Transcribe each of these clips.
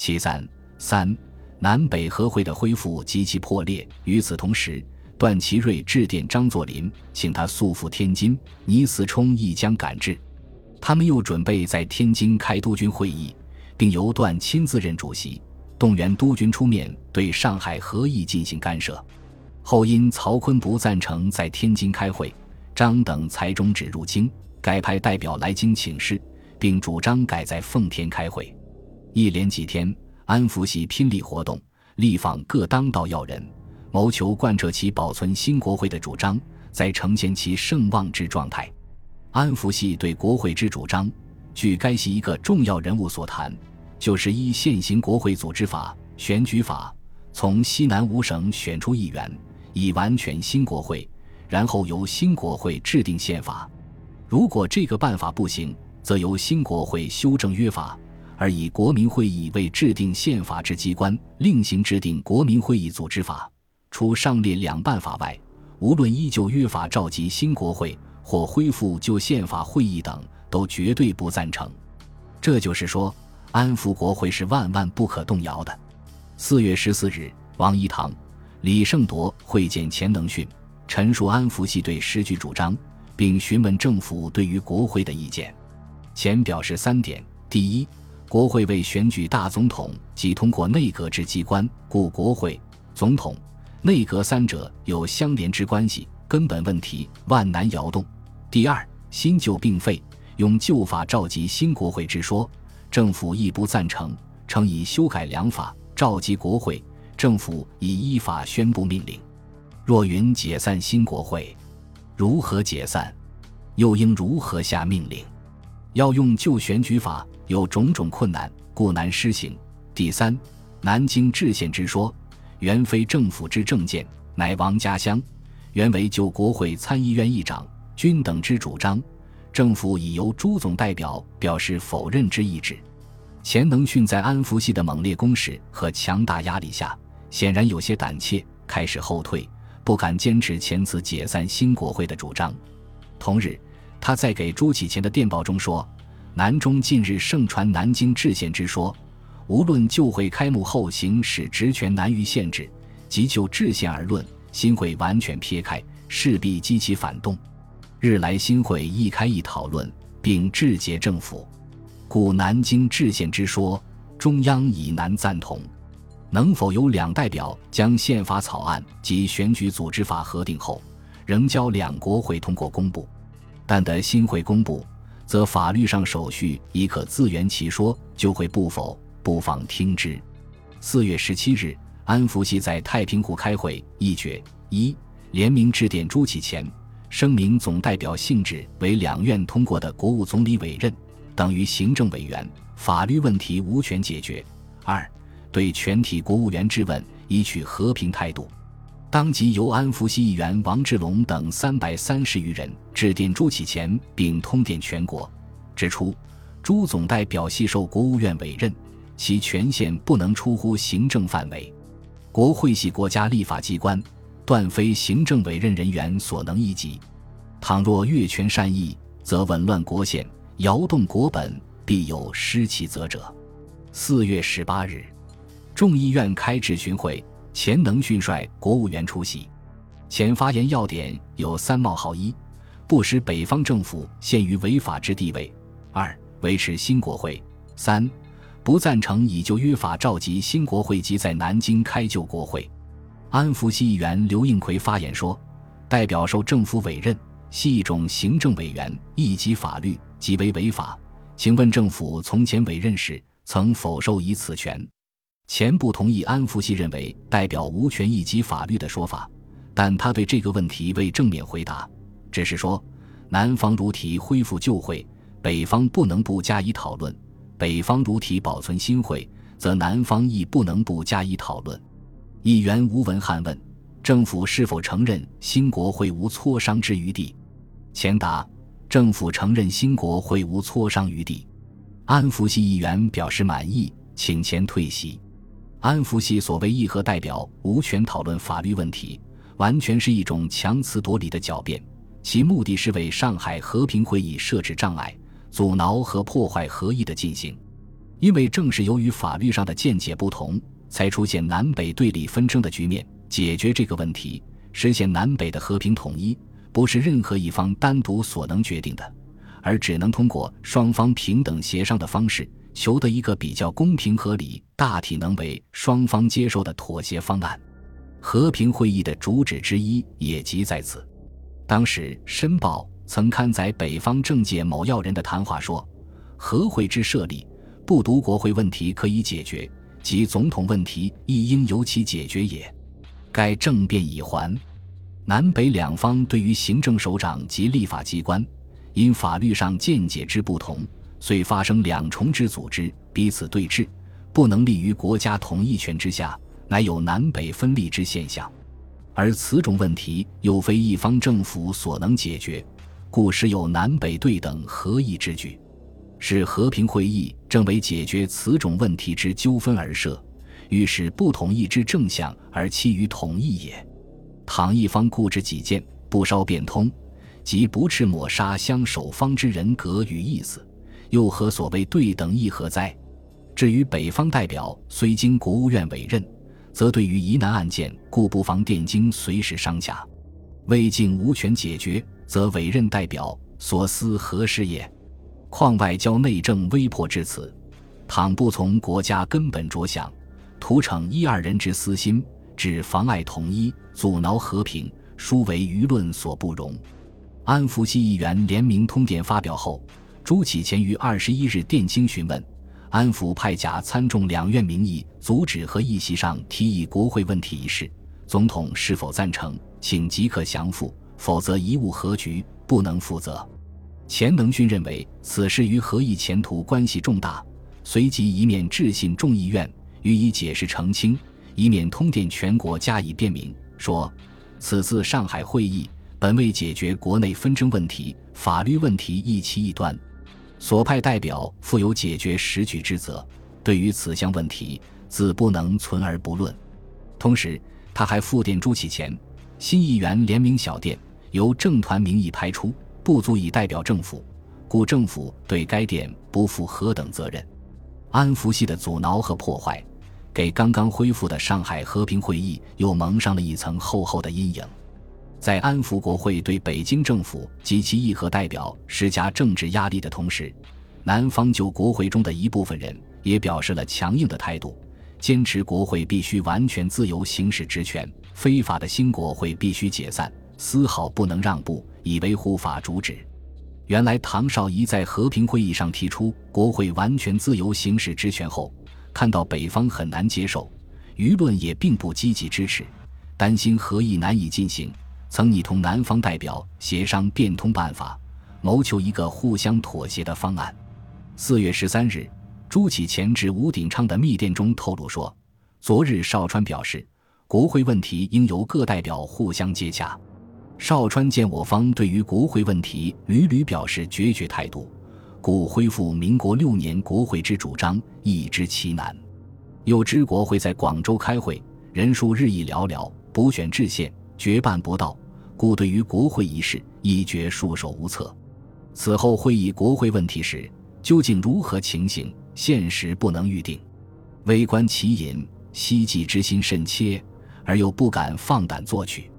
其三三南北和会的恢复极其破裂。与此同时，段祺瑞致电张作霖，请他速赴天津，倪嗣冲亦将赶至。他们又准备在天津开督军会议，并由段亲自任主席，动员督军出面对上海和议进行干涉。后因曹锟不赞成在天津开会，张等才终止入京，改派代表来京请示，并主张改在奉天开会。一连几天，安福系拼力活动，力访各当道要人，谋求贯彻其保存新国会的主张，在呈现其盛望之状态。安福系对国会之主张，据该系一个重要人物所谈，就是依现行国会组织法、选举法，从西南五省选出议员，以完全新国会，然后由新国会制定宪法。如果这个办法不行，则由新国会修正约法，而以国民会议为制定宪法之机关，另行制定国民会议组织法。除上列两办法外，无论依旧约法召集新国会。或恢复旧宪法会议等，都绝对不赞成。这就是说，安福国会是万万不可动摇的。四月十四日，王一堂、李胜铎会见钱能训，陈述安福系对时局主张，并询问政府对于国会的意见。钱表示三点：第一，国会为选举大总统及通过内阁之机关，故国会、总统、内阁三者有相连之关系，根本问题万难摇动。第二，新旧并废，用旧法召集新国会之说，政府亦不赞成，称以修改良法召集国会，政府以依法宣布命令。若云解散新国会，如何解散？又应如何下命令？要用旧选举法，有种种困难，故难施行。第三，南京制宪之说，原非政府之政见，乃王家乡，原为旧国会参议院议长。均等之主张，政府已由朱总代表表示否认之意志。钱能训在安福系的猛烈攻势和强大压力下，显然有些胆怯，开始后退，不敢坚持前次解散新国会的主张。同日，他在给朱启潜的电报中说：“南中近日盛传南京制宪之说，无论旧会开幕后行使职权难于限制，即就制宪而论，新会完全撇开，势必激起反动。”日来新会一开一讨论，并致节政府，故南京制宪之说，中央已难赞同。能否由两代表将宪法草案及选举组织法核定后，仍交两国会通过公布？但得新会公布，则法律上手续已可自圆其说，就会不否，不妨听之。四月十七日，安福系在太平湖开会，议决一联名致电朱启潜。声明总代表性质为两院通过的国务总理委任，等于行政委员，法律问题无权解决。二，对全体国务员质问，以取和平态度。当即由安福西议员王志龙等三百三十余人致电朱启前，并通电全国，指出朱总代表系受国务院委任，其权限不能出乎行政范围。国会系国家立法机关。断非行政委任人员所能一及。倘若越权擅意，则紊乱国宪，摇动国本，必有失其责者。四月十八日，众议院开质询会，钱能训率国务员出席。前发言要点有三：冒号一，不使北方政府陷于违法之地位；二，维持新国会；三，不赞成以旧约法召集新国会及在南京开旧国会。安福系议员刘应奎发言说：“代表受政府委任，系一种行政委员，一级法律，即为违法。请问政府从前委任时曾否受以此权？”前不同意安福系认为代表无权一级法律的说法，但他对这个问题未正面回答，只是说：“南方如提恢复旧会，北方不能不加以讨论；北方如提保存新会，则南方亦不能不加以讨论。”议员吴文翰问：“政府是否承认新国会无磋商之余地？”钱答：“政府承认新国会无磋商余地。”安福系议员表示满意，请钱退席。安福系所谓议和代表无权讨论法律问题，完全是一种强词夺理的狡辩，其目的是为上海和平会议设置障碍，阻挠和破坏合议的进行。因为正是由于法律上的见解不同，才出现南北对立纷争的局面。解决这个问题，实现南北的和平统一，不是任何一方单独所能决定的，而只能通过双方平等协商的方式，求得一个比较公平合理、大体能为双方接受的妥协方案。和平会议的主旨之一也即在此。当时，《申报》曾刊载北方政界某要人的谈话说：“和会之设立。”不独国会问题可以解决，即总统问题亦应由其解决也。该政变已还，南北两方对于行政首长及立法机关，因法律上见解之不同，遂发生两重之组织，彼此对峙，不能立于国家统一权之下，乃有南北分立之现象。而此种问题又非一方政府所能解决，故时有南北对等合议之举。是和平会议正为解决此种问题之纠纷而设，欲使不统一之正向而趋于统一也。倘一方固执己见，不稍变通，即不斥抹杀相守方之人格与意思，又何所谓对等议和哉？至于北方代表虽经国务院委任，则对于疑难案件，故不妨电京随时商洽；未竟无权解决，则委任代表所思何事也？况外交内政危迫至此，倘不从国家根本着想，徒逞一二人之私心，只妨碍统一、阻挠和平，殊为舆论所不容。安福系议员联名通电发表后，朱启潜于二十一日电京询问，安抚派甲参众两院民意阻止和议席上提议国会问题一事，总统是否赞成，请即刻降复，否则贻误和局，不能负责。钱能训认为此事与和议前途关系重大，随即一面致信众议院予以解释澄清，一面通电全国加以辩明，说此次上海会议本为解决国内纷争问题、法律问题一其一端，所派代表负有解决时局之责，对于此项问题自不能存而不论。同时，他还复电朱启潜，新议员联名小电由政团名义排出。不足以代表政府，故政府对该店不负何等责任。安福系的阻挠和破坏，给刚刚恢复的上海和平会议又蒙上了一层厚厚的阴影。在安福国会对北京政府及其议和代表施加政治压力的同时，南方就国会中的一部分人也表示了强硬的态度，坚持国会必须完全自由行使职权，非法的新国会必须解散，丝毫不能让步。以维护法主旨。原来唐绍仪在和平会议上提出国会完全自由行使职权后，看到北方很难接受，舆论也并不积极支持，担心和议难以进行，曾拟同南方代表协商变通办法，谋求一个互相妥协的方案。四月十三日，朱启潜至吴鼎昌的密电中透露说，昨日邵川表示，国会问题应由各代表互相接洽。邵川见我方对于国会问题屡屡表示决绝态度，故恢复民国六年国会之主张亦知其难。又知国会在广州开会，人数日益寥寥，补选制宪，决办不到，故对于国会一事一决束手无策。此后会议国会问题时，究竟如何情形，现实不能预定。微观其隐，希冀之心甚切，而又不敢放胆作取。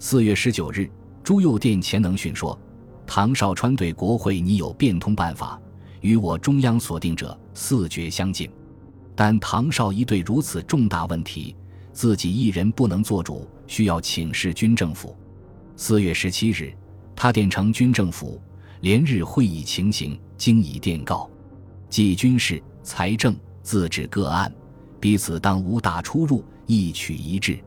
四月十九日，朱佑电钱能训说：“唐绍川对国会拟有变通办法，与我中央所定者四绝相近。但唐绍仪对如此重大问题，自己一人不能做主，需要请示军政府。”四月十七日，他电呈军政府，连日会议情形，经已电告，即军事、财政、自治各案，彼此当无大出入，一取一致。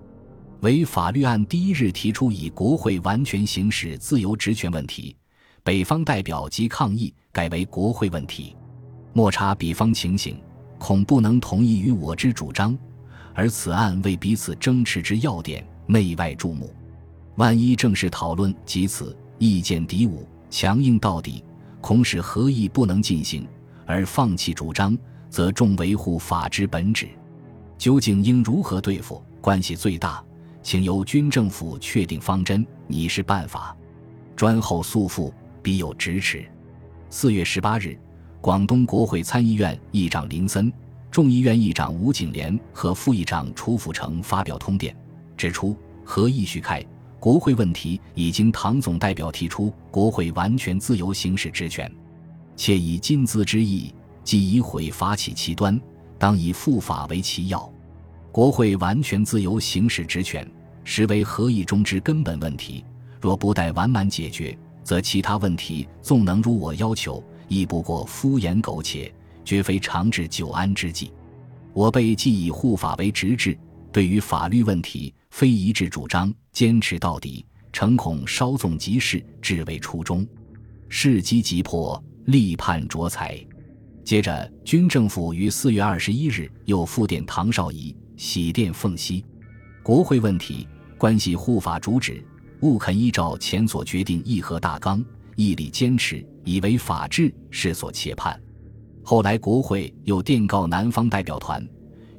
为法律案第一日提出以国会完全行使自由职权问题，北方代表即抗议改为国会问题。莫查彼方情形，恐不能同意于我之主张，而此案为彼此争持之要点，内外注目。万一正式讨论及此意见敌伍，强硬到底，恐使合议不能进行，而放弃主张，则重维护法之本旨。究竟应如何对付？关系最大。请由军政府确定方针，拟是办法。专后速复，必有咫尺。四月十八日，广东国会参议院议长林森、众议院议长吴景莲和副议长楚辅成发表通电，指出何议续开国会问题已经唐总代表提出，国会完全自由行使职权，且以今兹之意，即以毁法起其端，当以复法为其要。国会完全自由行使职权，实为合议中之根本问题。若不待完满解决，则其他问题纵能如我要求，亦不过敷衍苟且，绝非长治久安之计。我辈既以护法为直至，对于法律问题，非一致主张，坚持到底，诚恐稍纵即逝，至为初衷。事机急迫，力判卓才。接着，军政府于四月二十一日又复电唐绍仪。喜电凤溪，国会问题关系护法主旨，务肯依照前所决定议和大纲，毅力坚持，以为法治，是所切盼。后来国会又电告南方代表团，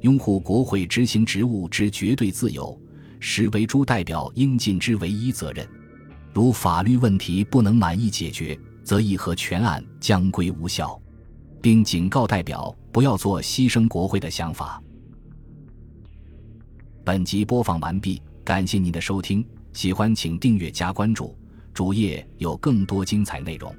拥护国会执行职务之绝对自由，实为诸代表应尽之唯一责任。如法律问题不能满意解决，则议和全案将归无效，并警告代表不要做牺牲国会的想法。本集播放完毕，感谢您的收听，喜欢请订阅加关注，主页有更多精彩内容。